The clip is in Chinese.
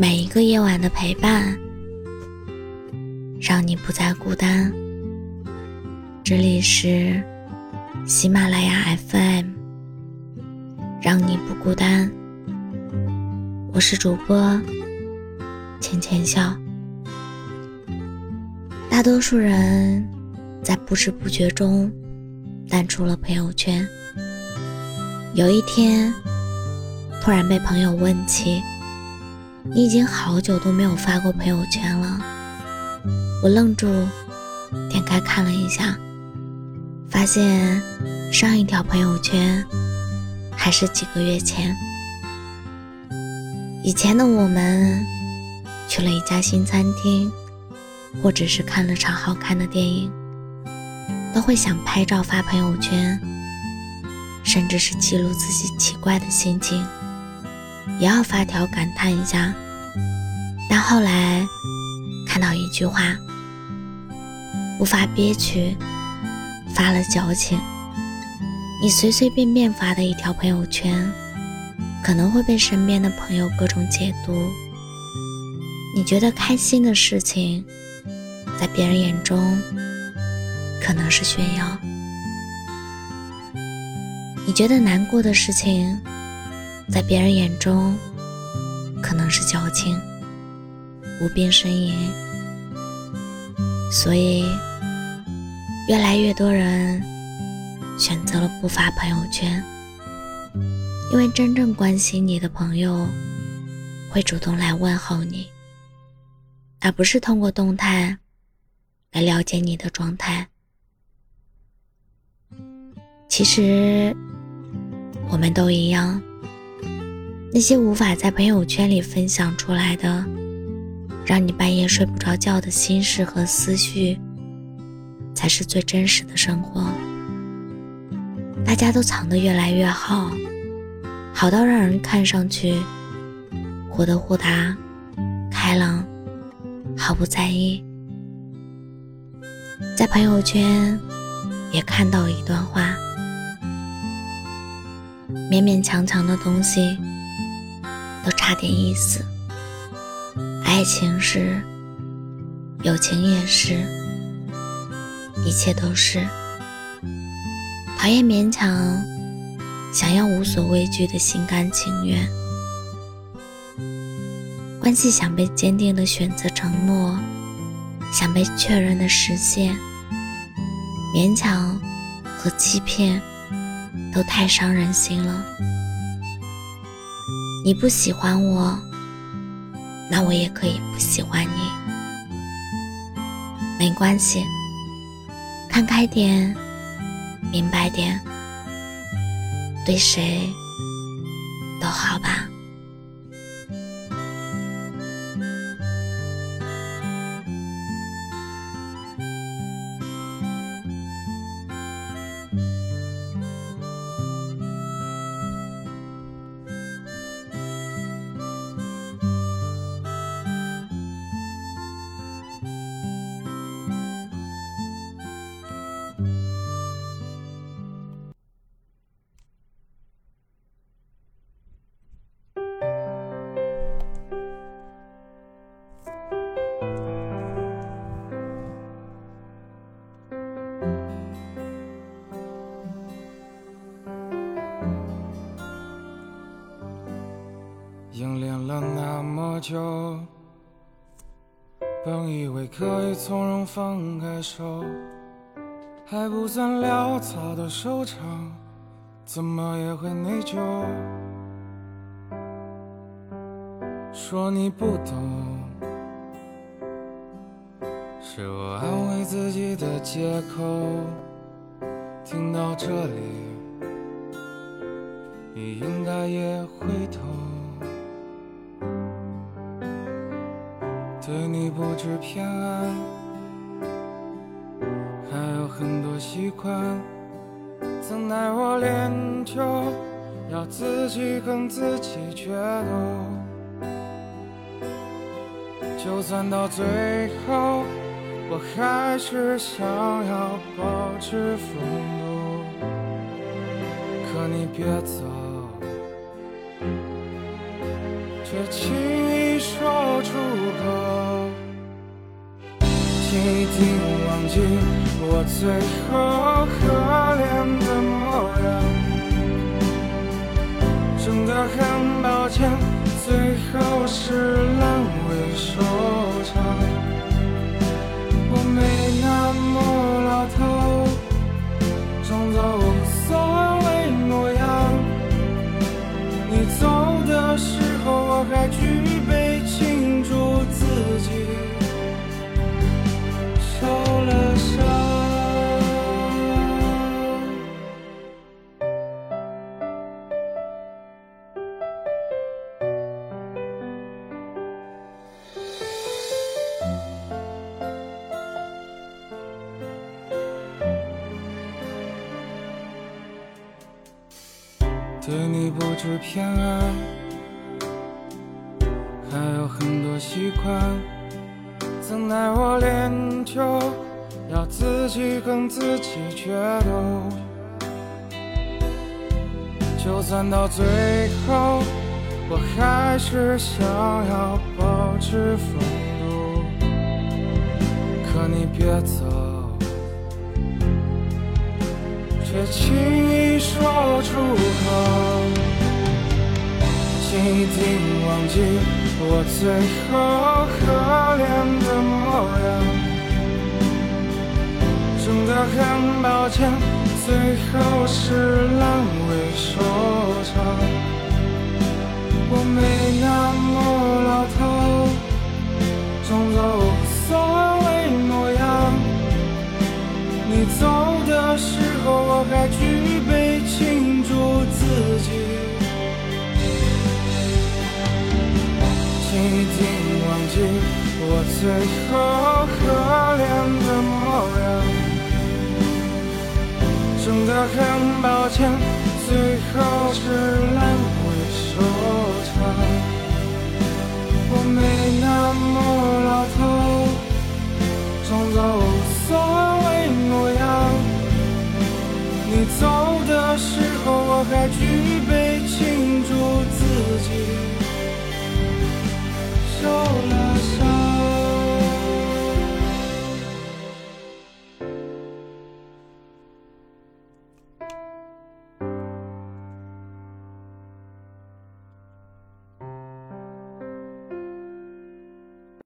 每一个夜晚的陪伴，让你不再孤单。这里是喜马拉雅 FM，让你不孤单。我是主播浅浅笑。大多数人在不知不觉中淡出了朋友圈。有一天，突然被朋友问起：“你已经好久都没有发过朋友圈了。”我愣住，点开看了一下，发现上一条朋友圈还是几个月前。以前的我们去了一家新餐厅，或者是看了场好看的电影，都会想拍照发朋友圈。甚至是记录自己奇怪的心情，也要发条感叹一下。但后来看到一句话：“不发憋屈，发了矫情。”你随随便便发的一条朋友圈，可能会被身边的朋友各种解读。你觉得开心的事情，在别人眼中可能是炫耀。你觉得难过的事情，在别人眼中可能是矫情、无病呻吟，所以越来越多人选择了不发朋友圈，因为真正关心你的朋友会主动来问候你，而不是通过动态来了解你的状态。其实。我们都一样，那些无法在朋友圈里分享出来的，让你半夜睡不着觉的心事和思绪，才是最真实的生活。大家都藏得越来越好，好到让人看上去活得豁达、开朗，毫不在意。在朋友圈也看到一段话。勉勉强强的东西，差点意思。爱情是，友情也是，一切都是。讨厌勉强，想要无所畏惧的心甘情愿。关系想被坚定的选择承诺，想被确认的实现。勉强和欺骗。都太伤人心了。你不喜欢我，那我也可以不喜欢你，没关系。看开点，明白点，对谁都好吧。就，本以为可以从容放开手，还不算潦草的收场，怎么也会内疚。说你不懂，是我安慰自己的借口。听到这里，你应该也会懂。对你不止偏爱，还有很多习惯。怎奈我练就要自己跟自己决斗，就算到最后，我还是想要保持风度。可你别走，却轻说出口，请一定忘记我最后可怜的模样。真的很抱歉，最后是烂尾收对你不止偏爱，还有很多习惯。怎奈我练就要自己跟自己决斗，就算到最后，我还是想要保持风度。可你别走。却轻易说出口，请一定忘记我最后可怜的模样。真的很抱歉，最后是烂尾收场。我没那么老套，装作举杯庆祝自己。请一定忘记我最后可怜的模样。真的很抱歉，最后是烂尾收场。我没那么老套，我还举杯庆祝自己。